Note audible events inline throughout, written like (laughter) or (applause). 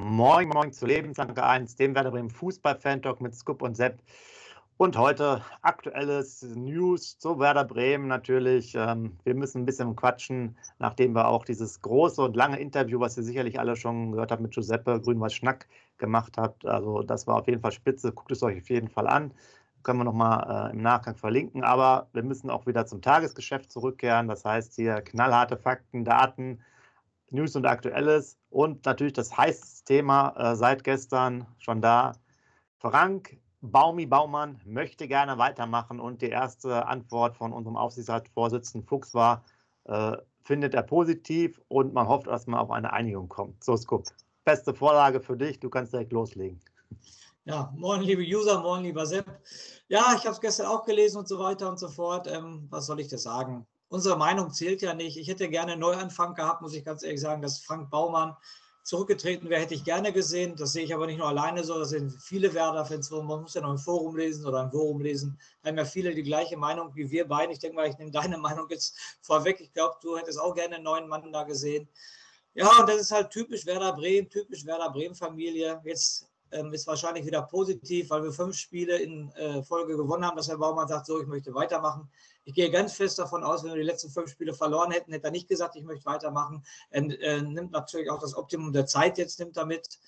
Moin, moin zu Lebensanker 1, dem Werder Bremen Fußball-Fan-Talk mit Scoop und Sepp. Und heute aktuelles News zu Werder Bremen natürlich. Ähm, wir müssen ein bisschen quatschen, nachdem wir auch dieses große und lange Interview, was ihr sicherlich alle schon gehört habt mit Giuseppe Grünwald Schnack gemacht habt. Also das war auf jeden Fall spitze. Guckt es euch auf jeden Fall an. Können wir nochmal äh, im Nachgang verlinken. Aber wir müssen auch wieder zum Tagesgeschäft zurückkehren. Das heißt hier knallharte Fakten, Daten, News und Aktuelles und natürlich das heiße Thema äh, seit gestern schon da. Frank Baumi Baumann möchte gerne weitermachen und die erste Antwort von unserem Aufsichtsratsvorsitzenden Fuchs war, äh, findet er positiv und man hofft, dass man auf eine Einigung kommt. So, Skup, beste Vorlage für dich, du kannst direkt loslegen. Ja, moin, liebe User, moin, lieber Sepp. Ja, ich habe es gestern auch gelesen und so weiter und so fort. Ähm, was soll ich dir sagen? Unsere Meinung zählt ja nicht. Ich hätte gerne einen Neuanfang gehabt, muss ich ganz ehrlich sagen, dass Frank Baumann zurückgetreten wäre, hätte ich gerne gesehen. Das sehe ich aber nicht nur alleine so, das sind viele Werder-Fans. Man muss ja noch ein Forum lesen oder ein Forum lesen. Da haben ja viele die gleiche Meinung wie wir beiden. Ich denke mal, ich nehme deine (laughs) Meinung jetzt vorweg. Ich glaube, du hättest auch gerne einen neuen Mann da gesehen. Ja, und das ist halt typisch Werder Bremen, typisch Werder Bremen-Familie. Jetzt ähm, ist wahrscheinlich wieder positiv, weil wir fünf Spiele in äh, Folge gewonnen haben, dass Herr Baumann sagt, so, ich möchte weitermachen. Ich gehe ganz fest davon aus, wenn wir die letzten fünf Spiele verloren hätten, hätte er nicht gesagt, ich möchte weitermachen. Er äh, nimmt natürlich auch das Optimum der Zeit jetzt nimmt damit.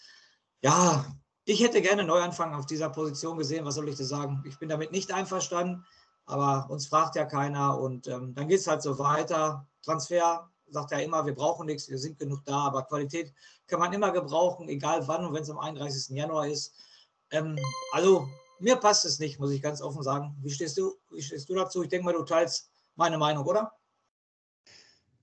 Ja, ich hätte gerne Neuanfang auf dieser Position gesehen. Was soll ich dir sagen? Ich bin damit nicht einverstanden, aber uns fragt ja keiner und ähm, dann geht es halt so weiter. Transfer sagt er immer, wir brauchen nichts, wir sind genug da, aber Qualität kann man immer gebrauchen, egal wann und wenn es am 31. Januar ist. Ähm, also mir passt es nicht, muss ich ganz offen sagen. Wie stehst du, wie stehst du dazu? Ich denke mal, du teilst meine Meinung, oder?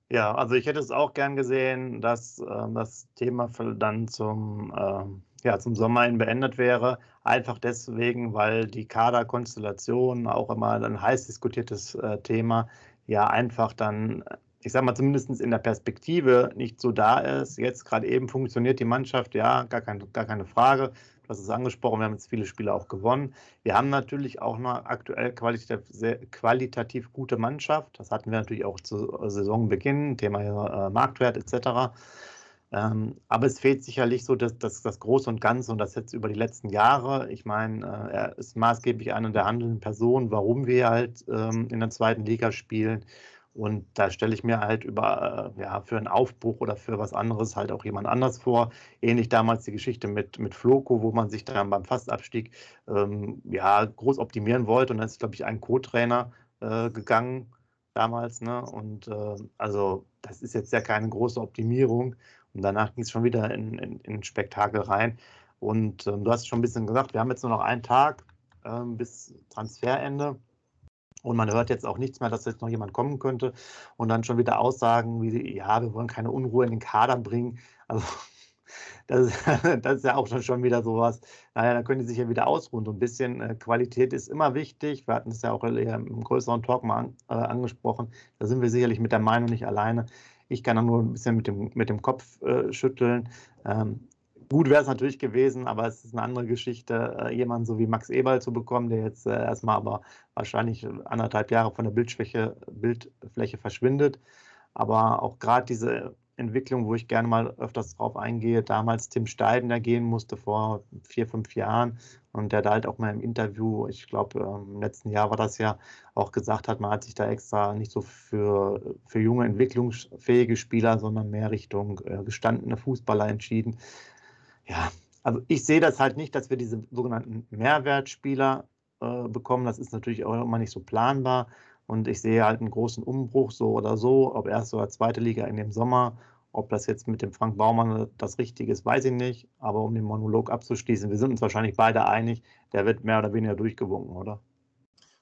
Ja, also ich hätte es auch gern gesehen, dass äh, das Thema dann zum, äh, ja, zum Sommer hin beendet wäre. Einfach deswegen, weil die Kaderkonstellation auch immer ein heiß diskutiertes äh, Thema ja einfach dann ich sage mal, zumindest in der Perspektive nicht so da ist. Jetzt gerade eben funktioniert die Mannschaft, ja, gar, kein, gar keine Frage. Du hast es angesprochen, wir haben jetzt viele Spiele auch gewonnen. Wir haben natürlich auch noch aktuell qualitativ, qualitativ gute Mannschaft. Das hatten wir natürlich auch zu Saisonbeginn, Thema äh, Marktwert etc. Ähm, aber es fehlt sicherlich so das, das, das Große und Ganze und das jetzt über die letzten Jahre. Ich meine, äh, er ist maßgeblich eine der handelnden Personen, warum wir halt ähm, in der zweiten Liga spielen. Und da stelle ich mir halt über, äh, ja, für einen Aufbruch oder für was anderes halt auch jemand anders vor. Ähnlich damals die Geschichte mit, mit Floco, wo man sich dann beim Fastabstieg ähm, ja, groß optimieren wollte. Und dann ist, glaube ich, ein Co-Trainer äh, gegangen damals. Ne? Und äh, also das ist jetzt ja keine große Optimierung. Und danach ging es schon wieder in, in, in Spektakel rein. Und ähm, du hast schon ein bisschen gesagt, wir haben jetzt nur noch einen Tag ähm, bis Transferende. Und man hört jetzt auch nichts mehr, dass jetzt noch jemand kommen könnte und dann schon wieder Aussagen wie, ja, wir wollen keine Unruhe in den Kader bringen. Also (laughs) das, (laughs) das ist ja auch schon wieder sowas. Naja, dann können die sich ja wieder ausruhen. So ein bisschen äh, Qualität ist immer wichtig. Wir hatten es ja auch im größeren Talk mal an, äh, angesprochen. Da sind wir sicherlich mit der Meinung nicht alleine. Ich kann auch nur ein bisschen mit dem, mit dem Kopf äh, schütteln. Ähm, Gut wäre es natürlich gewesen, aber es ist eine andere Geschichte, äh, jemanden so wie Max Eberl zu bekommen, der jetzt äh, erstmal aber wahrscheinlich anderthalb Jahre von der Bildschwäche, Bildfläche verschwindet. Aber auch gerade diese Entwicklung, wo ich gerne mal öfters drauf eingehe, damals Tim Steiden, der gehen musste vor vier, fünf Jahren und der da halt auch mal im Interview, ich glaube ähm, im letzten Jahr war das ja, auch gesagt hat, man hat sich da extra nicht so für, für junge, entwicklungsfähige Spieler, sondern mehr Richtung äh, gestandene Fußballer entschieden ja, Also ich sehe das halt nicht, dass wir diese sogenannten Mehrwertspieler äh, bekommen. Das ist natürlich auch immer nicht so planbar. Und ich sehe halt einen großen Umbruch, so oder so, ob erste oder zweite Liga in dem Sommer. Ob das jetzt mit dem Frank Baumann das Richtige ist, weiß ich nicht. Aber um den Monolog abzuschließen, wir sind uns wahrscheinlich beide einig, der wird mehr oder weniger durchgewunken, oder?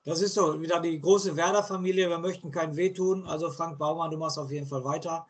Das ist so wieder die große Werder-Familie. Wir möchten kein wehtun. Also Frank Baumann, du machst auf jeden Fall weiter.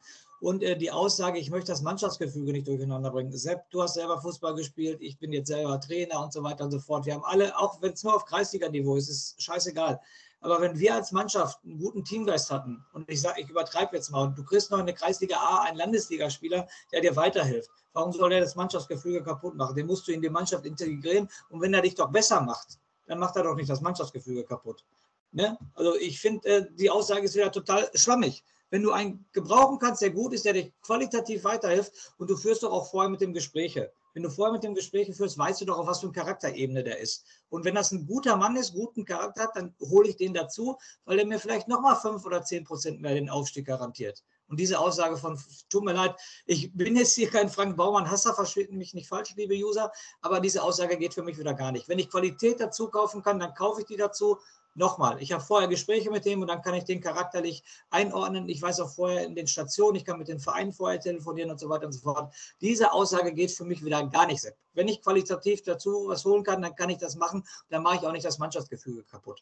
Und äh, die Aussage, ich möchte das Mannschaftsgefüge nicht durcheinander bringen. Sepp, du hast selber Fußball gespielt, ich bin jetzt selber Trainer und so weiter und so fort. Wir haben alle, auch wenn es nur auf Kreisliga-Niveau ist, ist scheißegal. Aber wenn wir als Mannschaft einen guten Teamgeist hatten, und ich sage, ich übertreibe jetzt mal, und du kriegst noch eine Kreisliga A, einen Landesligaspieler, der dir weiterhilft, warum soll er das Mannschaftsgefüge kaputt machen? Den musst du in die Mannschaft integrieren und wenn er dich doch besser macht, dann macht er doch nicht das Mannschaftsgefüge kaputt. Ne? Also ich finde, äh, die Aussage ist wieder total schwammig. Wenn du einen gebrauchen kannst, der gut ist, der dich qualitativ weiterhilft und du führst doch auch vorher mit dem Gespräche. Wenn du vorher mit dem Gespräche führst, weißt du doch, auf was für eine Charakterebene der ist. Und wenn das ein guter Mann ist, guten Charakter hat, dann hole ich den dazu, weil er mir vielleicht nochmal fünf oder zehn Prozent mehr den Aufstieg garantiert. Und diese Aussage von, tut mir leid, ich bin jetzt hier kein Frank Baumann Hasser, versteht mich nicht falsch, liebe User, aber diese Aussage geht für mich wieder gar nicht. Wenn ich Qualität dazu kaufen kann, dann kaufe ich die dazu nochmal, ich habe vorher Gespräche mit dem und dann kann ich den charakterlich einordnen. Ich weiß auch vorher in den Stationen, ich kann mit den Vereinen vorher telefonieren und so weiter und so fort. Diese Aussage geht für mich wieder gar nicht. Wenn ich qualitativ dazu was holen kann, dann kann ich das machen. Dann mache ich auch nicht das Mannschaftsgefüge kaputt.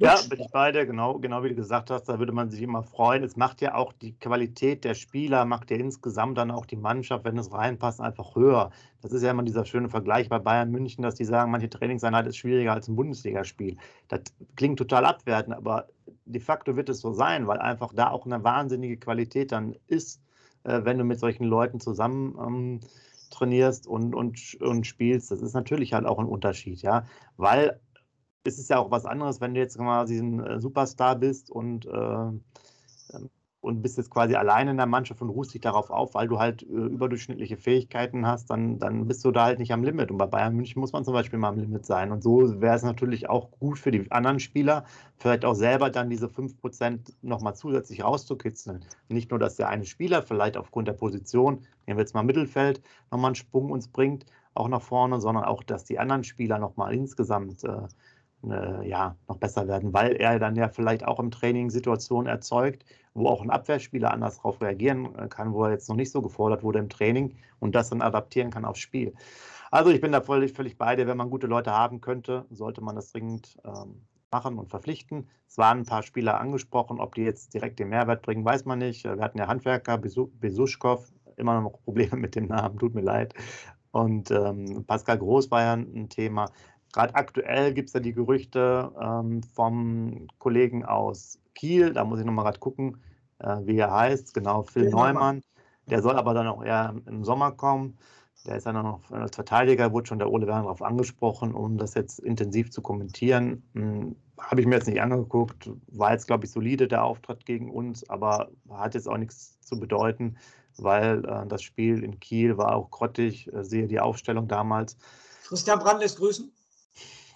Ja, bin ich beide, genau, genau wie du gesagt hast, da würde man sich immer freuen. Es macht ja auch die Qualität der Spieler, macht ja insgesamt dann auch die Mannschaft, wenn es reinpasst, einfach höher. Das ist ja immer dieser schöne Vergleich bei Bayern München, dass die sagen, manche Trainingseinheit ist schwieriger als ein Bundesligaspiel. Das klingt total abwertend, aber de facto wird es so sein, weil einfach da auch eine wahnsinnige Qualität dann ist, äh, wenn du mit solchen Leuten zusammen ähm, trainierst und, und, und spielst. Das ist natürlich halt auch ein Unterschied, ja, weil ist es ja auch was anderes, wenn du jetzt quasi ein äh, Superstar bist und, äh, ähm, und bist jetzt quasi alleine in der Mannschaft und ruhst dich darauf auf, weil du halt äh, überdurchschnittliche Fähigkeiten hast, dann, dann bist du da halt nicht am Limit. Und bei Bayern München muss man zum Beispiel mal am Limit sein. Und so wäre es natürlich auch gut für die anderen Spieler, vielleicht auch selber dann diese 5% nochmal zusätzlich rauszukitzeln. Nicht nur, dass der eine Spieler vielleicht aufgrund der Position, nehmen wir jetzt mal Mittelfeld, nochmal einen Sprung uns bringt, auch nach vorne, sondern auch, dass die anderen Spieler nochmal insgesamt äh, äh, ja, noch besser werden, weil er dann ja vielleicht auch im Training Situationen erzeugt, wo auch ein Abwehrspieler anders darauf reagieren äh, kann, wo er jetzt noch nicht so gefordert wurde im Training und das dann adaptieren kann aufs Spiel. Also ich bin da völlig, völlig bei dir. Wenn man gute Leute haben könnte, sollte man das dringend ähm, machen und verpflichten. Es waren ein paar Spieler angesprochen, ob die jetzt direkt den Mehrwert bringen, weiß man nicht. Wir hatten ja Handwerker, Besuschkow, immer noch Probleme mit dem Namen, tut mir leid. Und ähm, Pascal Groß war ja ein Thema. Gerade aktuell gibt es ja die Gerüchte ähm, vom Kollegen aus Kiel, da muss ich nochmal gerade gucken, äh, wie er heißt, genau, Phil ja, Neumann. Der soll aber dann auch eher im Sommer kommen. Der ist dann noch als Verteidiger, wurde schon der Ole Werner darauf angesprochen, um das jetzt intensiv zu kommentieren. Hm, Habe ich mir jetzt nicht angeguckt, war jetzt, glaube ich, solide der Auftritt gegen uns, aber hat jetzt auch nichts zu bedeuten, weil äh, das Spiel in Kiel war auch grottig, äh, sehe die Aufstellung damals. Christian Brand lässt grüßen.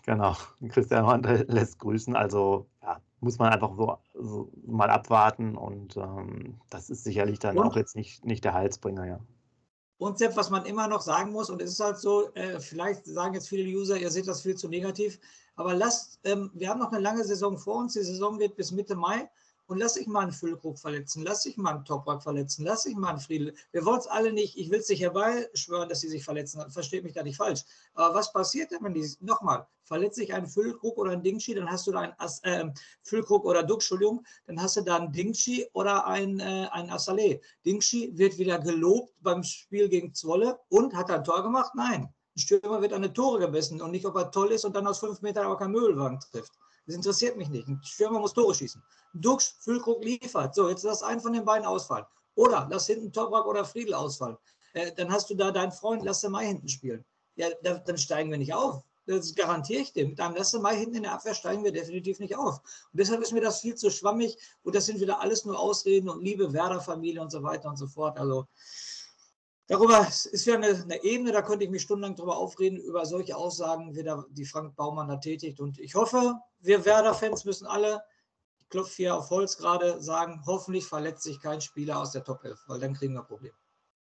Genau, (laughs) Christian Horn lässt grüßen. Also ja, muss man einfach so, so mal abwarten und ähm, das ist sicherlich dann und? auch jetzt nicht, nicht der Halsbringer, ja. Und Sepp, was man immer noch sagen muss, und es ist halt so, äh, vielleicht sagen jetzt viele User, ihr seht das viel zu negativ, aber lasst, ähm, wir haben noch eine lange Saison vor uns, die Saison geht bis Mitte Mai und lass ich mal einen Füllkrug verletzen, lass ich mal einen Toprak verletzen, lass ich mal einen Friedel. Wir wollen es alle nicht, ich will es nicht herbeischwören, dass sie sich verletzen, versteht mich da nicht falsch. Aber was passiert denn, wenn die, nochmal, verletzt sich ein Füllkrug oder ein Dingshi, dann hast du da ein äh, Füllkrug oder Duck, Entschuldigung, dann hast du da ein Dingshi oder ein, äh, ein Assalé. Dingshi wird wieder gelobt beim Spiel gegen Zwolle und hat ein Tor gemacht? Nein. Ein Stürmer wird an eine Tore gemessen und nicht, ob er toll ist und dann aus fünf Metern aber kein Müllwagen trifft. Das interessiert mich nicht. Ein Stürmer muss Tore schießen. Dux, Füllkrug liefert. So, jetzt lass einen von den beiden ausfallen. Oder lass hinten Toprak oder Friedel ausfallen. Äh, dann hast du da deinen Freund, lass den Mai hinten spielen. Ja, da, dann steigen wir nicht auf. Das garantiere ich dir. Mit einem Lasse Mai hinten in der Abwehr steigen wir definitiv nicht auf. Und deshalb ist mir das viel zu schwammig. Und das sind wieder alles nur Ausreden und liebe Werder-Familie und so weiter und so fort. Also Darüber ist ja eine, eine, Ebene, da könnte ich mich stundenlang darüber aufreden, über solche Aussagen, wie der, die Frank Baumann da tätigt. Und ich hoffe, wir Werder-Fans müssen alle, ich klopfe hier auf Holz gerade, sagen, hoffentlich verletzt sich kein Spieler aus der Top 11, weil dann kriegen wir Probleme.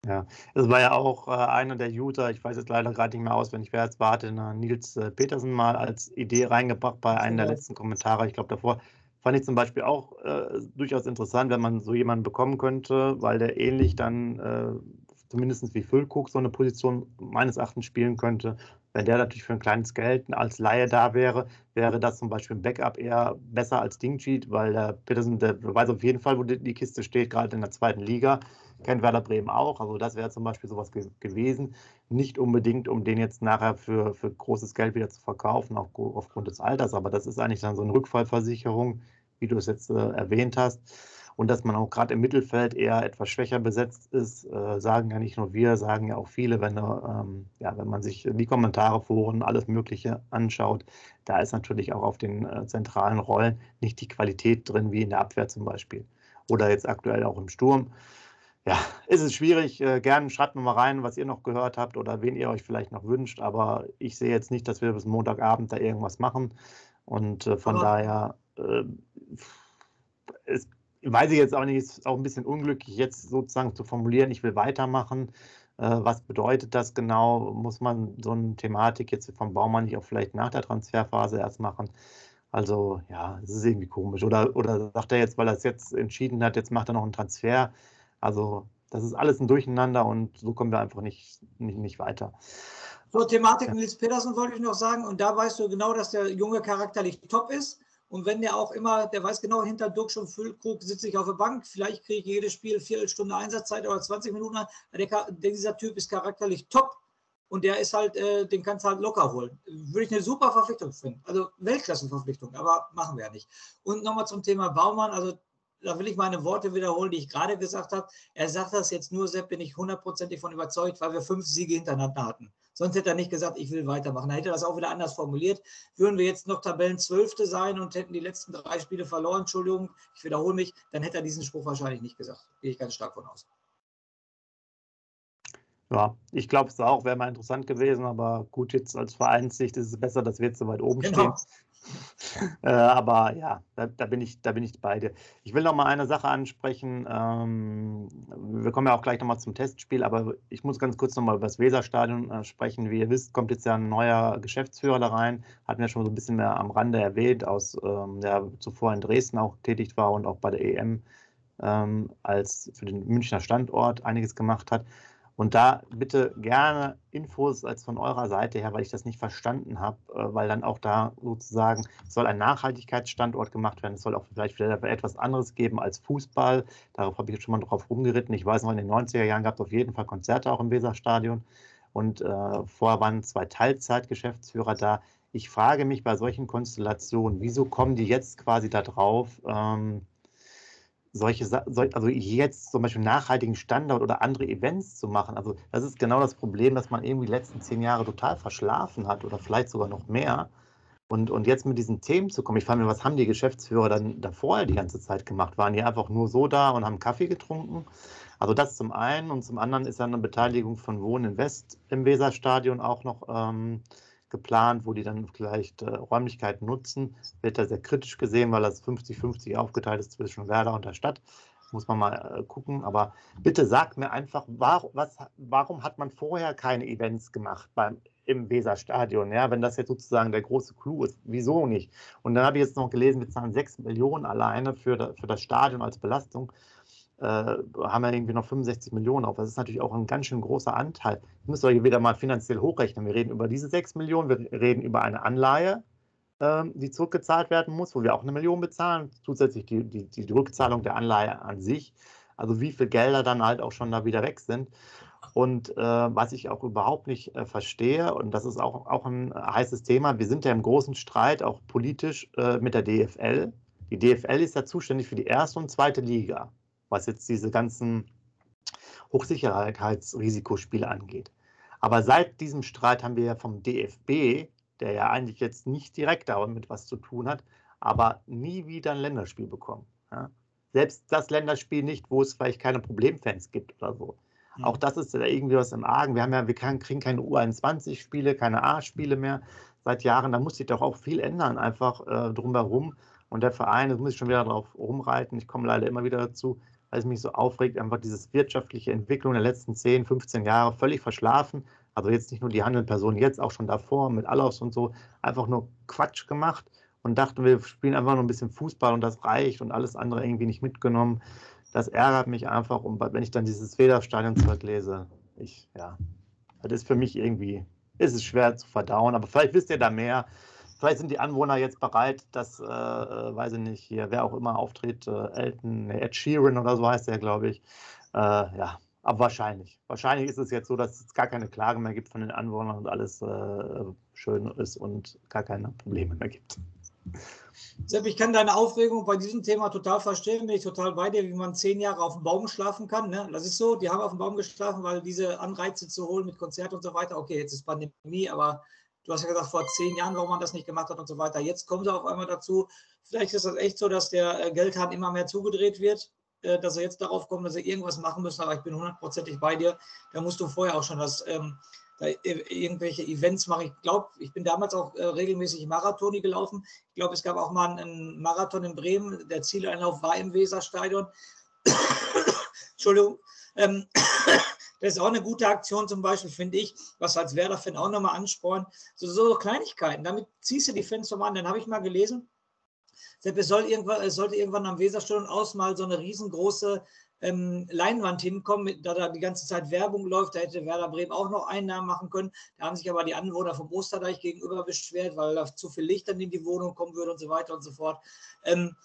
Ja, es war ja auch äh, einer der User, ich weiß jetzt leider gerade nicht mehr auswendig, wer jetzt warte, Nils äh, Petersen mal als Idee reingebracht bei einem der letzten Kommentare. Ich glaube, davor fand ich zum Beispiel auch äh, durchaus interessant, wenn man so jemanden bekommen könnte, weil der ähnlich dann äh, zumindest wie Füllkrug so eine Position meines Erachtens spielen könnte. Wenn der natürlich für ein kleines Geld als Laie da wäre, wäre das zum Beispiel ein Backup eher besser als Dingcheat, weil der Petersen, der weiß auf jeden Fall, wo die, die Kiste steht, gerade in der zweiten Liga kennt Werder Bremen auch. Also das wäre zum Beispiel sowas ge gewesen. Nicht unbedingt, um den jetzt nachher für, für großes Geld wieder zu verkaufen, auch aufgrund des Alters, aber das ist eigentlich dann so eine Rückfallversicherung, wie du es jetzt äh, erwähnt hast. Und dass man auch gerade im Mittelfeld eher etwas schwächer besetzt ist, äh, sagen ja nicht nur wir, sagen ja auch viele, wenn, ähm, ja, wenn man sich die Kommentare, Foren, alles Mögliche anschaut, da ist natürlich auch auf den äh, zentralen Rollen nicht die Qualität drin, wie in der Abwehr zum Beispiel. Oder jetzt aktuell auch im Sturm ja, (laughs) ist es schwierig. Äh, gerne schreibt mir mal rein, was ihr noch gehört habt oder wen ihr euch vielleicht noch wünscht. Aber ich sehe jetzt nicht, dass wir bis Montagabend da irgendwas machen. Und äh, von aber daher äh, ist, weiß ich jetzt auch nicht, ist auch ein bisschen unglücklich, jetzt sozusagen zu formulieren, ich will weitermachen. Äh, was bedeutet das genau? Muss man so eine Thematik jetzt vom Baumann nicht auch vielleicht nach der Transferphase erst machen? Also ja, es ist irgendwie komisch. Oder, oder sagt er jetzt, weil er es jetzt entschieden hat, jetzt macht er noch einen Transfer also das ist alles ein Durcheinander und so kommen wir einfach nicht, nicht, nicht weiter. So, Thematik. Nils Petersen wollte ich noch sagen. Und da weißt du genau, dass der Junge charakterlich top ist. Und wenn der auch immer, der weiß genau, hinter Duxch und Füllkrug sitze ich auf der Bank, vielleicht kriege ich jedes Spiel Viertelstunde Einsatzzeit oder 20 Minuten. Der, dieser Typ ist charakterlich top und der ist halt, äh, den kannst du halt locker holen. Würde ich eine super Verpflichtung finden. Also Weltklassenverpflichtung, aber machen wir ja nicht. Und nochmal zum Thema Baumann. Also da will ich meine Worte wiederholen, die ich gerade gesagt habe. Er sagt das jetzt nur, Sepp, bin ich hundertprozentig von überzeugt, weil wir fünf Siege hintereinander hatten. Sonst hätte er nicht gesagt, ich will weitermachen. Er hätte das auch wieder anders formuliert. Würden wir jetzt noch Tabellenzwölfte sein und hätten die letzten drei Spiele verloren, Entschuldigung, ich wiederhole mich, dann hätte er diesen Spruch wahrscheinlich nicht gesagt. Gehe ich ganz stark von aus. Ja, ich glaube es auch, wäre mal interessant gewesen, aber gut, jetzt als Vereinssicht ist es besser, dass wir jetzt so weit oben genau. stehen. (laughs) äh, aber ja, da, da, bin ich, da bin ich bei dir. Ich will noch mal eine Sache ansprechen. Ähm, wir kommen ja auch gleich noch mal zum Testspiel, aber ich muss ganz kurz noch mal über das Weserstadion äh, sprechen. Wie ihr wisst, kommt jetzt ja ein neuer Geschäftsführer da rein. Hatten wir schon so ein bisschen mehr am Rande erwähnt, aus ähm, der zuvor in Dresden auch tätig war und auch bei der EM ähm, als für den Münchner Standort einiges gemacht hat. Und da bitte gerne Infos als von eurer Seite her, weil ich das nicht verstanden habe, äh, weil dann auch da sozusagen soll ein Nachhaltigkeitsstandort gemacht werden. Es soll auch vielleicht wieder etwas anderes geben als Fußball. Darauf habe ich jetzt schon mal drauf rumgeritten. Ich weiß noch, in den 90er Jahren gab es auf jeden Fall Konzerte auch im Weserstadion. Und äh, vorher waren zwei Teilzeitgeschäftsführer da. Ich frage mich bei solchen Konstellationen, wieso kommen die jetzt quasi da drauf? Ähm, solche, also jetzt zum Beispiel nachhaltigen Standard oder andere Events zu machen. Also das ist genau das Problem, dass man irgendwie die letzten zehn Jahre total verschlafen hat oder vielleicht sogar noch mehr. Und, und jetzt mit diesen Themen zu kommen, ich frage mich, was haben die Geschäftsführer dann davor die ganze Zeit gemacht? Waren die einfach nur so da und haben Kaffee getrunken? Also das zum einen und zum anderen ist dann eine Beteiligung von Wohnen Invest im Weserstadion auch noch ähm, geplant, wo die dann vielleicht äh, Räumlichkeiten nutzen. Wird da sehr kritisch gesehen, weil das 50-50 aufgeteilt ist zwischen Werder und der Stadt. Muss man mal äh, gucken. Aber bitte sagt mir einfach, war, was, warum hat man vorher keine Events gemacht beim, im Weserstadion? Ja, wenn das jetzt sozusagen der große Clou ist, wieso nicht? Und dann habe ich jetzt noch gelesen, wir zahlen 6 Millionen alleine für, für das Stadion als Belastung äh, haben wir irgendwie noch 65 Millionen auf. Das ist natürlich auch ein ganz schön großer Anteil. Das müsst ihr wieder mal finanziell hochrechnen. Wir reden über diese 6 Millionen, wir reden über eine Anleihe, ähm, die zurückgezahlt werden muss, wo wir auch eine Million bezahlen, zusätzlich die, die, die Rückzahlung der Anleihe an sich. Also wie viel Gelder dann halt auch schon da wieder weg sind. Und äh, was ich auch überhaupt nicht äh, verstehe, und das ist auch, auch ein heißes Thema, wir sind ja im großen Streit, auch politisch, äh, mit der DFL. Die DFL ist ja zuständig für die erste und zweite Liga was jetzt diese ganzen Hochsicherheitsrisikospiele angeht. Aber seit diesem Streit haben wir ja vom DFB, der ja eigentlich jetzt nicht direkt damit was zu tun hat, aber nie wieder ein Länderspiel bekommen. Ja? Selbst das Länderspiel nicht, wo es vielleicht keine Problemfans gibt oder so. Mhm. Auch das ist ja irgendwie was im Argen. Wir, haben ja, wir kriegen keine U21-Spiele, keine A-Spiele mehr seit Jahren. Da muss sich doch auch viel ändern, einfach äh, drumherum. Und der Verein, das muss ich schon wieder darauf rumreiten, ich komme leider immer wieder dazu, weil es mich so aufregt, einfach diese wirtschaftliche Entwicklung der letzten 10, 15 Jahre völlig verschlafen. Also jetzt nicht nur die handelnden Personen, jetzt auch schon davor mit Allos und so, einfach nur Quatsch gemacht und dachten, wir spielen einfach nur ein bisschen Fußball und das reicht und alles andere irgendwie nicht mitgenommen. Das ärgert mich einfach, und wenn ich dann dieses Federstadion-Zeug lese, ich, ja, das ist für mich irgendwie, ist es schwer zu verdauen, aber vielleicht wisst ihr da mehr. Vielleicht sind die Anwohner jetzt bereit, dass, äh, äh weiß ich nicht, hier, wer auch immer auftritt, äh, Elton, Ed Sheeran oder so heißt der, glaube ich. Äh, ja, aber wahrscheinlich. Wahrscheinlich ist es jetzt so, dass es gar keine Klagen mehr gibt von den Anwohnern und alles äh, schön ist und gar keine Probleme mehr gibt. Sepp, ich kann deine Aufregung bei diesem Thema total verstehen. Bin ich total bei dir, wie man zehn Jahre auf dem Baum schlafen kann. Ne? Das ist so, die haben auf dem Baum geschlafen, weil diese Anreize zu holen mit Konzert und so weiter. Okay, jetzt ist Pandemie, aber du hast ja gesagt, vor zehn Jahren, warum man das nicht gemacht hat und so weiter. Jetzt kommen sie auf einmal dazu. Vielleicht ist das echt so, dass der äh, Geldhahn immer mehr zugedreht wird, äh, dass er jetzt darauf kommt, dass sie irgendwas machen müssen. Aber ich bin hundertprozentig bei dir. Da musst du vorher auch schon das. Ähm, da irgendwelche Events mache. Ich glaube, ich bin damals auch äh, regelmäßig Marathoni gelaufen. Ich glaube, es gab auch mal einen Marathon in Bremen. Der Zieleinlauf war im Weserstadion. (coughs) Entschuldigung. Ähm, (coughs) das ist auch eine gute Aktion zum Beispiel, finde ich, was als Werder-Fan auch nochmal anspornt. So, so Kleinigkeiten, damit ziehst du die Fans zum an. Dann habe ich mal gelesen, es, soll irgendwann, sollte irgendwann am Weserstadion aus mal so eine riesengroße ähm, Leinwand hinkommen, da da die ganze Zeit Werbung läuft. Da hätte Werder Bremen auch noch Einnahmen machen können. Da haben sich aber die Anwohner vom Osterdeich gegenüber beschwert, weil da zu viel Licht dann in die Wohnung kommen würde und so weiter und so fort. Ähm,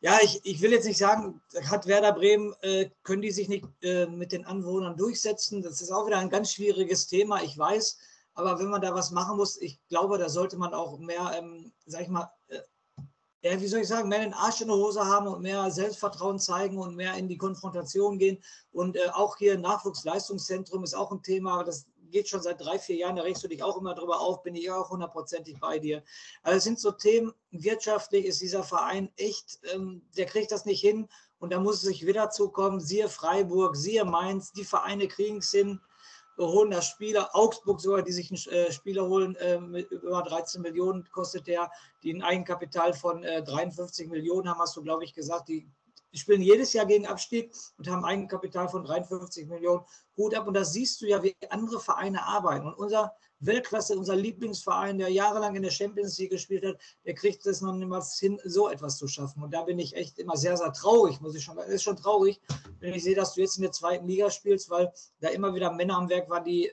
ja, ich, ich will jetzt nicht sagen, hat Werder Bremen, äh, können die sich nicht äh, mit den Anwohnern durchsetzen. Das ist auch wieder ein ganz schwieriges Thema, ich weiß. Aber wenn man da was machen muss, ich glaube, da sollte man auch mehr, ähm, sag ich mal, äh, wie soll ich sagen, mehr den Arsch in der Hose haben und mehr Selbstvertrauen zeigen und mehr in die Konfrontation gehen. Und äh, auch hier Nachwuchsleistungszentrum ist auch ein Thema, das geht schon seit drei, vier Jahren, da regst du dich auch immer drüber auf, bin ich auch hundertprozentig bei dir. Also es sind so Themen, wirtschaftlich ist dieser Verein echt, ähm, der kriegt das nicht hin und da muss es sich wieder zukommen, siehe Freiburg, siehe Mainz, die Vereine kriegen es hin, holen das Spieler, Augsburg sogar, die sich einen äh, Spieler holen, äh, mit über 13 Millionen kostet der, die ein Eigenkapital von äh, 53 Millionen haben, hast du, glaube ich, gesagt, die die spielen jedes Jahr gegen Abstieg und haben Eigenkapital von 53 Millionen. Hut ab. Und da siehst du ja, wie andere Vereine arbeiten. Und unser Weltklasse, unser Lieblingsverein, der jahrelang in der Champions League gespielt hat, der kriegt es noch niemals hin, so etwas zu schaffen. Und da bin ich echt immer sehr, sehr traurig, muss ich schon sagen. Es ist schon traurig, wenn ich sehe, dass du jetzt in der zweiten Liga spielst, weil da immer wieder Männer am Werk waren, die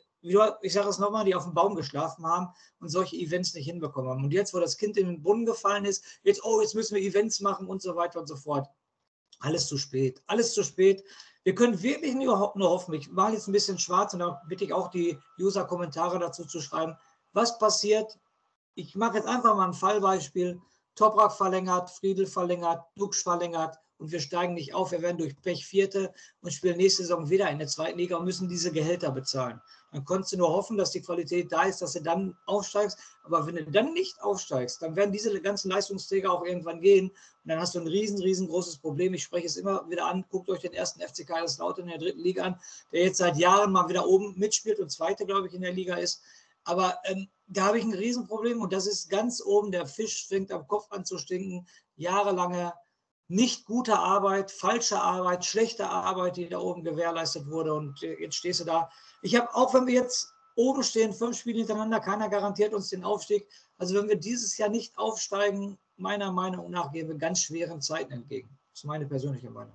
ich sage es nochmal, die auf dem Baum geschlafen haben und solche Events nicht hinbekommen haben. Und jetzt, wo das Kind in den Brunnen gefallen ist, jetzt, oh, jetzt müssen wir Events machen und so weiter und so fort. Alles zu spät, alles zu spät. Wir können wirklich nur, nur hoffen. Ich mache jetzt ein bisschen schwarz und da bitte ich auch die User-Kommentare dazu zu schreiben. Was passiert? Ich mache jetzt einfach mal ein Fallbeispiel. Toprak verlängert, Friedel verlängert, Dux verlängert, und wir steigen nicht auf. Wir werden durch Pech Vierte und spielen nächste Saison wieder in der zweiten Liga und müssen diese Gehälter bezahlen. Dann konntest du nur hoffen, dass die Qualität da ist, dass du dann aufsteigst. Aber wenn du dann nicht aufsteigst, dann werden diese ganzen Leistungsträger auch irgendwann gehen. Und dann hast du ein riesen, riesengroßes Problem. Ich spreche es immer wieder an. Guckt euch den ersten FC Kaiserslautern in der dritten Liga an, der jetzt seit Jahren mal wieder oben mitspielt und zweite, glaube ich, in der Liga ist. Aber ähm, da habe ich ein Riesenproblem und das ist ganz oben. Der Fisch fängt am Kopf an zu stinken. Jahrelange nicht gute Arbeit, falsche Arbeit, schlechte Arbeit, die da oben gewährleistet wurde. Und äh, jetzt stehst du da. Ich habe, auch wenn wir jetzt oben stehen, fünf Spiele hintereinander, keiner garantiert uns den Aufstieg. Also wenn wir dieses Jahr nicht aufsteigen, meiner Meinung nach gehen wir ganz schweren Zeiten entgegen. Das ist meine persönliche Meinung.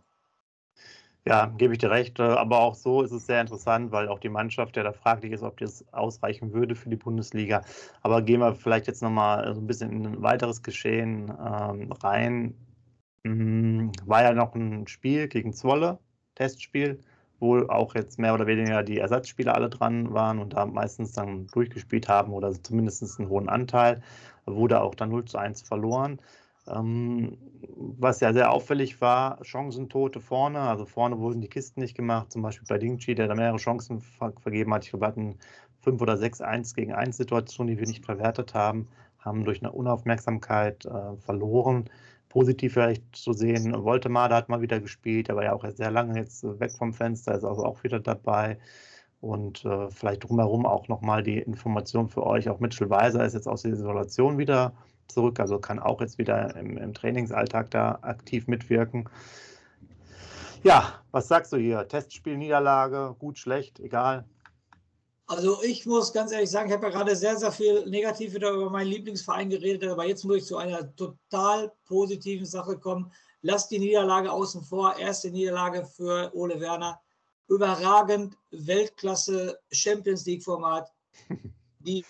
Ja, gebe ich dir recht. Aber auch so ist es sehr interessant, weil auch die Mannschaft ja da fraglich ist, ob das ausreichen würde für die Bundesliga. Aber gehen wir vielleicht jetzt nochmal so ein bisschen in ein weiteres Geschehen ähm, rein. Mhm, war ja noch ein Spiel gegen Zwolle, Testspiel, wo auch jetzt mehr oder weniger die Ersatzspieler alle dran waren und da meistens dann durchgespielt haben oder zumindest einen hohen Anteil, wurde auch dann 0 zu 1 verloren. Ähm, was ja sehr auffällig war, Chancentote vorne, also vorne wurden die Kisten nicht gemacht, zum Beispiel bei Dingchi, der da mehrere Chancen ver vergeben hat. Ich glaube, wir hatten 5 oder 6 1 gegen 1 Situationen, die wir nicht verwertet haben, haben durch eine Unaufmerksamkeit äh, verloren positiv vielleicht zu sehen. Woltemade hat mal wieder gespielt, er war ja auch sehr lange jetzt weg vom Fenster, ist also auch wieder dabei. Und äh, vielleicht drumherum auch nochmal die Information für euch. Auch Mitchell Weiser ist jetzt aus der Isolation wieder zurück, also kann auch jetzt wieder im, im Trainingsalltag da aktiv mitwirken. Ja, was sagst du hier? Testspielniederlage, gut, schlecht, egal. Also ich muss ganz ehrlich sagen, ich habe ja gerade sehr, sehr viel negativ wieder über meinen Lieblingsverein geredet, aber jetzt muss ich zu einer total positiven Sache kommen. Lass die Niederlage außen vor. Erste Niederlage für Ole Werner. Überragend, Weltklasse, Champions League-Format. (laughs) Die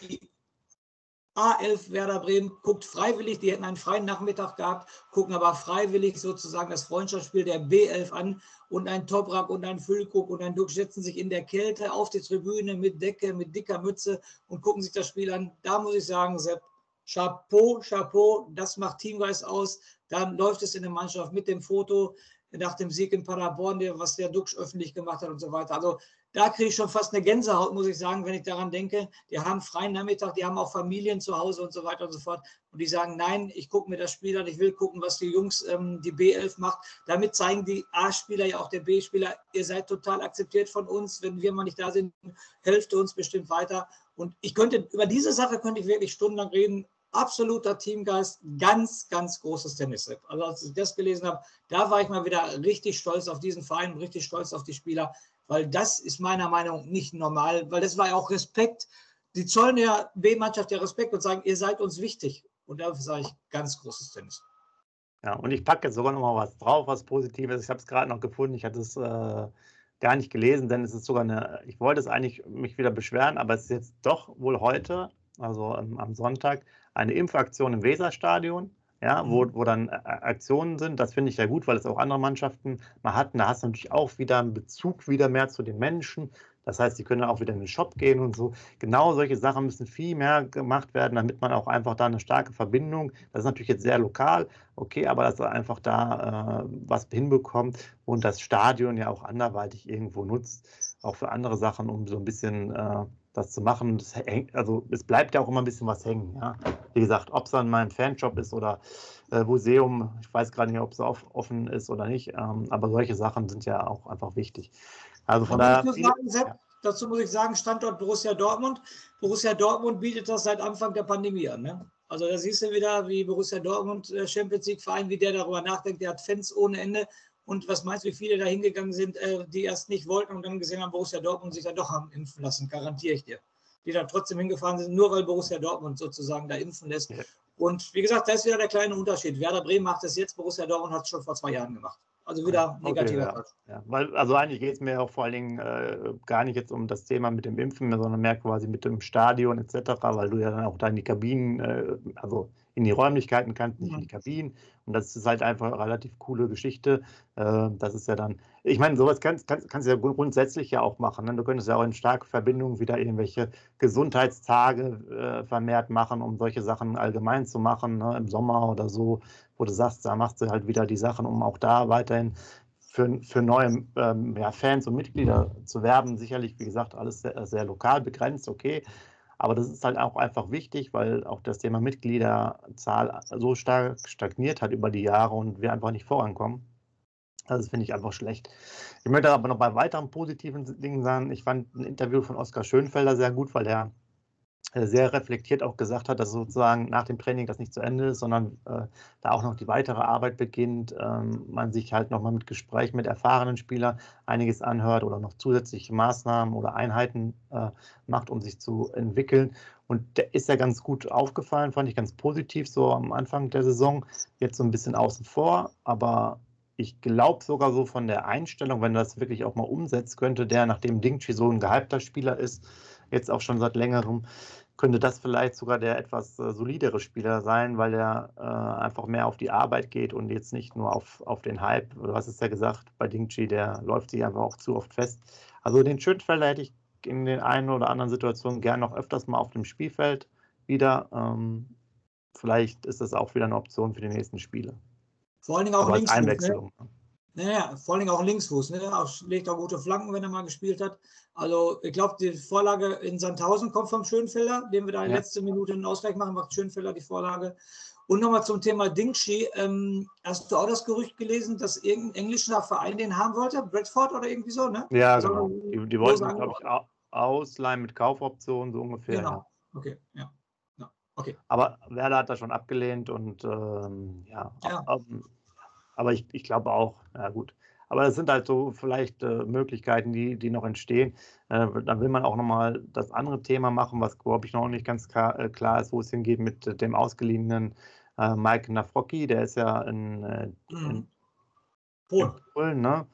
A11 Werder Bremen guckt freiwillig, die hätten einen freien Nachmittag gehabt, gucken aber freiwillig sozusagen das Freundschaftsspiel der B11 an und ein Toprak und ein Füllkuck und ein Duck setzen sich in der Kälte auf die Tribüne mit Decke, mit dicker Mütze und gucken sich das Spiel an. Da muss ich sagen, Sepp, Chapeau, Chapeau, das macht Teamgeist aus. Dann läuft es in der Mannschaft mit dem Foto nach dem Sieg in Paderborn, was der Dux öffentlich gemacht hat und so weiter. Also da kriege ich schon fast eine Gänsehaut, muss ich sagen, wenn ich daran denke. Die haben freien Nachmittag, die haben auch Familien zu Hause und so weiter und so fort. Und die sagen, nein, ich gucke mir das Spiel an, ich will gucken, was die Jungs, ähm, die B11 macht. Damit zeigen die A-Spieler ja auch der B-Spieler, ihr seid total akzeptiert von uns. Wenn wir mal nicht da sind, helft uns bestimmt weiter. Und ich könnte, über diese Sache könnte ich wirklich stundenlang reden absoluter Teamgeist, ganz, ganz großes Tennis. Also als ich das gelesen habe, da war ich mal wieder richtig stolz auf diesen Verein, richtig stolz auf die Spieler weil das ist meiner Meinung nach nicht normal, weil das war ja auch Respekt. Die zollen der B-Mannschaft ja Respekt und sagen, ihr seid uns wichtig. Und dafür sage ich ganz großes Tennis. Ja, und ich packe jetzt sogar noch mal was drauf, was Positives. Ich habe es gerade noch gefunden. Ich hatte es äh, gar nicht gelesen, denn es ist sogar eine, ich wollte es eigentlich mich wieder beschweren, aber es ist jetzt doch wohl heute, also ähm, am Sonntag, eine Impfaktion im Weserstadion ja, wo, mhm. wo dann äh, Aktionen sind. Das finde ich ja gut, weil es auch andere Mannschaften mal hatten. Da hast du natürlich auch wieder einen Bezug wieder mehr zu den Menschen. Das heißt, die können auch wieder in den Shop gehen und so. Genau solche Sachen müssen viel mehr gemacht werden, damit man auch einfach da eine starke Verbindung, das ist natürlich jetzt sehr lokal, okay, aber dass er einfach da äh, was hinbekommt und das Stadion ja auch anderweitig irgendwo nutzt, auch für andere Sachen, um so ein bisschen äh, das zu machen. Das hängt, also es bleibt ja auch immer ein bisschen was hängen. Ja? Wie gesagt, ob es dann mein Fanshop ist oder äh, Museum, ich weiß gerade nicht, ob es offen ist oder nicht, ähm, aber solche Sachen sind ja auch einfach wichtig. Also von daher. Ja. Dazu muss ich sagen, Standort Borussia Dortmund. Borussia Dortmund bietet das seit Anfang der Pandemie an. Ne? Also da siehst du wieder, wie Borussia Dortmund äh, Champions League Verein, wie der darüber nachdenkt. Der hat Fans ohne Ende und was meinst du, wie viele da hingegangen sind, äh, die erst nicht wollten und dann gesehen haben, Borussia Dortmund sich dann doch haben impfen lassen, garantiere ich dir. Die dann trotzdem hingefahren sind, nur weil Borussia Dortmund sozusagen da impfen lässt. Ja. Und wie gesagt, da ist wieder der kleine Unterschied. Werder Bremen macht es jetzt, Borussia Dortmund hat es schon vor zwei Jahren gemacht. Also wieder negativer okay, ja. ja. Weil, also eigentlich geht es mir auch vor allen Dingen äh, gar nicht jetzt um das Thema mit dem Impfen, sondern mehr quasi mit dem Stadion etc., weil du ja dann auch da in die Kabinen, äh, also in die Räumlichkeiten kannst, nicht in die Kabinen. Und das ist halt einfach eine relativ coole Geschichte. Äh, das ist ja dann, ich meine, sowas kannst, kannst, kannst du ja grundsätzlich ja auch machen. Ne? Du könntest ja auch in starke Verbindung wieder irgendwelche Gesundheitstage äh, vermehrt machen, um solche Sachen allgemein zu machen, ne? im Sommer oder so, wo du sagst, da machst du halt wieder die Sachen, um auch da weiterhin für, für neue ähm, ja, Fans und Mitglieder zu werben. Sicherlich, wie gesagt, alles sehr, sehr lokal begrenzt, okay. Aber das ist halt auch einfach wichtig, weil auch das Thema Mitgliederzahl so stark stagniert hat über die Jahre und wir einfach nicht vorankommen. Das finde ich einfach schlecht. Ich möchte aber noch bei weiteren positiven Dingen sagen. Ich fand ein Interview von Oskar Schönfelder sehr gut, weil er äh, sehr reflektiert auch gesagt hat, dass sozusagen nach dem Training das nicht zu Ende ist, sondern äh, da auch noch die weitere Arbeit beginnt, ähm, man sich halt nochmal mit Gesprächen mit erfahrenen Spielern einiges anhört oder noch zusätzliche Maßnahmen oder Einheiten äh, macht, um sich zu entwickeln. Und der ist ja ganz gut aufgefallen, fand ich ganz positiv, so am Anfang der Saison, jetzt so ein bisschen außen vor, aber ich glaube sogar so von der Einstellung, wenn er das wirklich auch mal umsetzt, könnte der, nachdem Dingchi so ein gehypter Spieler ist, jetzt auch schon seit längerem, könnte das vielleicht sogar der etwas äh, solidere Spieler sein, weil er äh, einfach mehr auf die Arbeit geht und jetzt nicht nur auf, auf den Hype. Du hast es ja gesagt, bei Dingchi, der läuft sich einfach auch zu oft fest. Also den Schönfelder hätte ich in den einen oder anderen Situationen gern noch öfters mal auf dem Spielfeld wieder. Ähm, vielleicht ist das auch wieder eine Option für die nächsten Spiele. Vor allen Dingen auch links. Ne? Einwechslung. Ne? Naja, vor allem auch Linksfuß. Ne? Auch, legt auch gute Flanken, wenn er mal gespielt hat. Also ich glaube, die Vorlage in Sandhausen kommt vom Schönfelder, den wir da in ja. letzter Minute einen Ausgleich machen, macht Schönfelder die Vorlage. Und nochmal zum Thema Dingshi. Ähm, hast du auch das Gerücht gelesen, dass irgendein englischer Verein den haben wollte? Bradford oder irgendwie so, ne? Ja, also, genau. Die, die wollten, glaube ich, ausleihen mit Kaufoptionen, so ungefähr. Genau, ja. okay, ja. ja. Okay. Aber Werder hat das schon abgelehnt und ähm, ja, ja. Ähm, aber ich, ich glaube auch, ja gut. Aber es sind halt so vielleicht äh, Möglichkeiten, die, die noch entstehen. Äh, dann will man auch nochmal das andere Thema machen, was, glaube ich, noch nicht ganz klar, äh, klar ist, wo es hingeht mit dem ausgeliehenen äh, Mike Nafrocki. Der ist ja in, äh, in, mhm. Polen. Polen ne?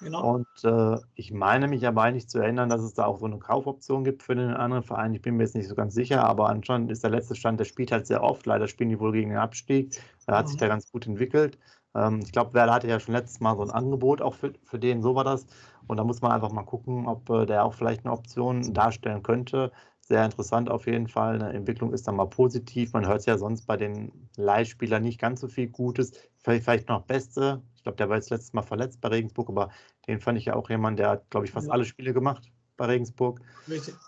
Genau. Und äh, ich meine mich aber eigentlich zu erinnern, dass es da auch so eine Kaufoption gibt für den anderen Verein. Ich bin mir jetzt nicht so ganz sicher, aber anscheinend ist der letzte Stand, der spielt halt sehr oft. Leider spielen die wohl gegen den Abstieg. Da hat mhm. sich der ganz gut entwickelt. Ähm, ich glaube, Werder hatte ja schon letztes Mal so ein Angebot auch für, für den, so war das. Und da muss man einfach mal gucken, ob äh, der auch vielleicht eine Option darstellen könnte. Sehr interessant auf jeden Fall. Eine Entwicklung ist dann mal positiv. Man hört ja sonst bei den Leihspielern nicht ganz so viel Gutes. Vielleicht, vielleicht noch Beste. Ich glaube, der war jetzt letztes Mal verletzt bei Regensburg, aber den fand ich ja auch jemand, der hat, glaube ich, fast ja. alle Spiele gemacht bei Regensburg.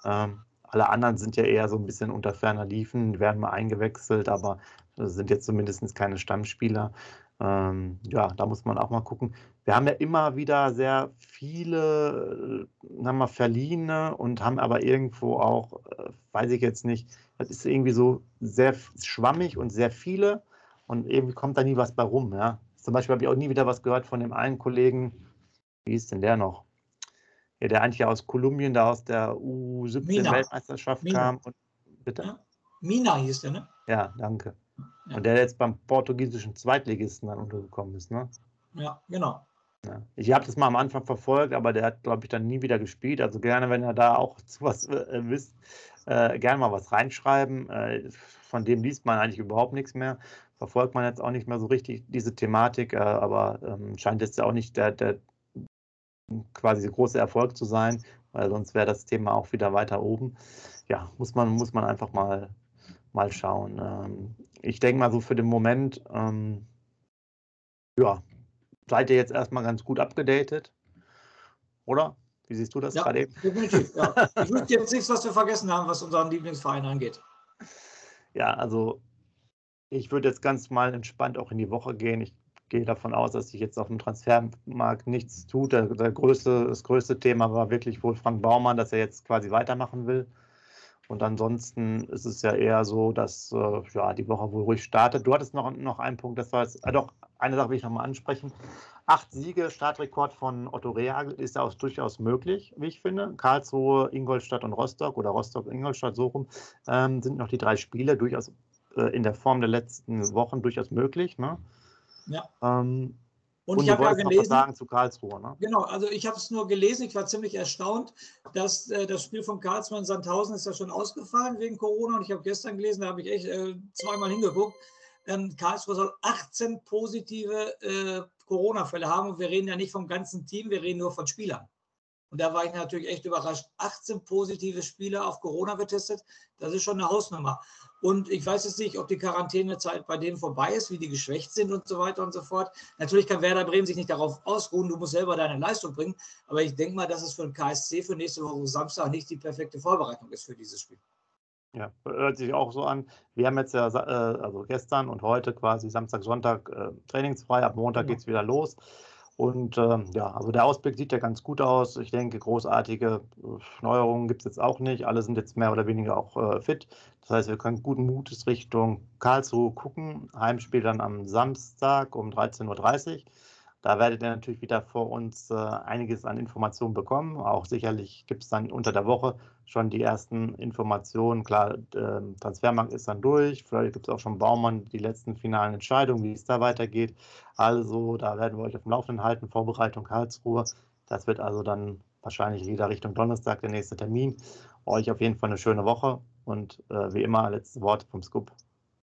Ähm, alle anderen sind ja eher so ein bisschen unter ferner Liefen, werden mal eingewechselt, aber sind jetzt zumindest keine Stammspieler. Ähm, ja, da muss man auch mal gucken. Wir haben ja immer wieder sehr viele, äh, haben wir verliehene und haben aber irgendwo auch, äh, weiß ich jetzt nicht, das ist irgendwie so sehr schwammig und sehr viele und irgendwie kommt da nie was bei rum. Ja. Zum Beispiel habe ich auch nie wieder was gehört von dem einen Kollegen, wie ist denn der noch? Ja, der eigentlich aus Kolumbien, da aus der U17-Weltmeisterschaft kam. Und, bitte? Ja. Mina hieß der, ne? Ja, danke. Ja. Und der jetzt beim portugiesischen Zweitligisten dann untergekommen ist, ne? Ja, genau. Ja. Ich habe das mal am Anfang verfolgt, aber der hat, glaube ich, dann nie wieder gespielt. Also gerne, wenn ihr da auch zu (laughs) was äh, wisst, äh, gerne mal was reinschreiben. Äh, von dem liest man eigentlich überhaupt nichts mehr. Verfolgt man jetzt auch nicht mehr so richtig diese Thematik, äh, aber ähm, scheint jetzt ja auch nicht der, der quasi große Erfolg zu sein, weil sonst wäre das Thema auch wieder weiter oben. Ja, muss man, muss man einfach mal, mal schauen. Ähm, ich denke mal so für den Moment, ähm, ja, seid ihr jetzt erstmal ganz gut abgedatet, oder? Wie siehst du das ja, gerade eben? Definitiv, ja. (laughs) Ich wüsste jetzt nichts, was wir vergessen haben, was unseren Lieblingsverein angeht. Ja, also ich würde jetzt ganz mal entspannt auch in die Woche gehen. Ich gehe davon aus, dass sich jetzt auf dem Transfermarkt nichts tut. Der, der größte, das größte Thema war wirklich wohl Frank Baumann, dass er jetzt quasi weitermachen will. Und ansonsten ist es ja eher so, dass äh, ja, die Woche wohl ruhig startet. Du hattest noch, noch einen Punkt, das war jetzt, äh, doch, eine Sache will ich nochmal ansprechen. Acht Siege, Startrekord von Otto Reagel ist ja auch durchaus möglich, wie ich finde. Karlsruhe, Ingolstadt und Rostock oder Rostock, Ingolstadt, so rum, ähm, sind noch die drei Spiele durchaus äh, in der Form der letzten Wochen durchaus möglich. Ne? Ja. Ähm, und, und ich habe ja gelesen, sagen zu Karlsruhe, ne? Genau, also ich habe es nur gelesen, ich war ziemlich erstaunt, dass äh, das Spiel von Karlsruhe in Sandhausen ist ja schon ausgefallen wegen Corona und ich habe gestern gelesen, da habe ich echt äh, zweimal hingeguckt, ähm, Karlsruhe soll 18 positive äh, Corona-Fälle haben und wir reden ja nicht vom ganzen Team, wir reden nur von Spielern. Und da war ich natürlich echt überrascht. 18 positive Spieler auf Corona getestet, das ist schon eine Hausnummer. Und ich weiß jetzt nicht, ob die Quarantänezeit bei denen vorbei ist, wie die geschwächt sind und so weiter und so fort. Natürlich kann Werder Bremen sich nicht darauf ausruhen, du musst selber deine Leistung bringen. Aber ich denke mal, dass es für den KSC für nächste Woche Samstag nicht die perfekte Vorbereitung ist für dieses Spiel. Ja, hört sich auch so an. Wir haben jetzt ja, äh, also gestern und heute quasi Samstag, Sonntag äh, trainingsfrei. Ab Montag genau. geht es wieder los. Und ähm, ja, also der Ausblick sieht ja ganz gut aus. Ich denke, großartige äh, Neuerungen gibt es jetzt auch nicht. Alle sind jetzt mehr oder weniger auch äh, fit. Das heißt, wir können guten Mutes Richtung Karlsruhe gucken. Heimspiel dann am Samstag um 13.30 Uhr. Da werdet ihr natürlich wieder vor uns äh, einiges an Informationen bekommen. Auch sicherlich gibt es dann unter der Woche schon die ersten Informationen. Klar, äh, Transfermarkt ist dann durch. Vielleicht gibt es auch schon Baumann die letzten finalen Entscheidungen, wie es da weitergeht. Also, da werden wir euch auf dem Laufenden halten. Vorbereitung Karlsruhe. Das wird also dann wahrscheinlich wieder Richtung Donnerstag der nächste Termin. Euch auf jeden Fall eine schöne Woche und äh, wie immer letzte Worte vom Scoop.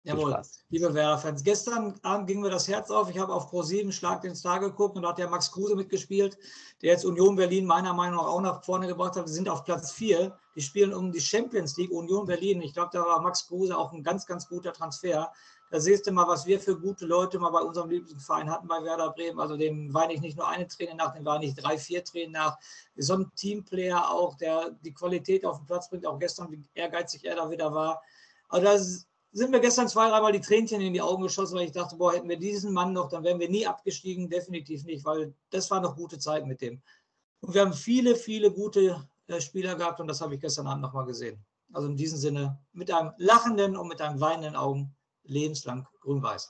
Jawohl, liebe Werder-Fans. Gestern Abend ging mir das Herz auf. Ich habe auf Pro7 Schlag den Star geguckt und da hat der Max Kruse mitgespielt, der jetzt Union Berlin meiner Meinung nach auch nach vorne gebracht hat. Wir sind auf Platz 4. Die spielen um die Champions League Union Berlin. Ich glaube, da war Max Kruse auch ein ganz, ganz guter Transfer. Da siehst du mal, was wir für gute Leute mal bei unserem Lieblingsverein hatten bei Werder Bremen. Also dem weine ich nicht nur eine Träne nach, dem weine ich drei, vier Tränen nach. So ein Teamplayer auch, der die Qualität auf den Platz bringt, auch gestern, wie ehrgeizig er da wieder war. Also das sind mir gestern zwei, dreimal die Tränchen in die Augen geschossen, weil ich dachte, boah, hätten wir diesen Mann noch, dann wären wir nie abgestiegen. Definitiv nicht, weil das war noch gute Zeit mit dem. Und wir haben viele, viele gute äh, Spieler gehabt und das habe ich gestern Abend nochmal gesehen. Also in diesem Sinne, mit einem lachenden und mit einem weinenden Augen, lebenslang grün-weiß.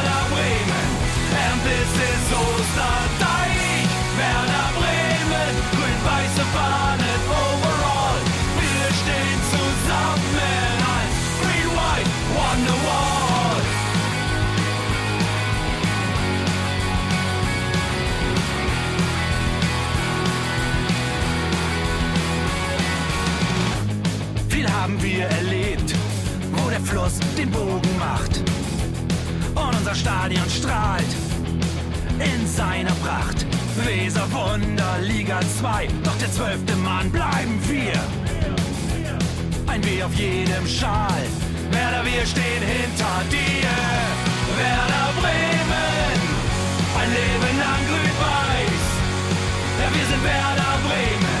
Wunder, Liga 2, doch der zwölfte Mann bleiben wir. Ein W auf jedem Schal, Werder, wir stehen hinter dir. Werder Bremen, ein Leben lang grün-weiß. Ja, wir sind Werder Bremen,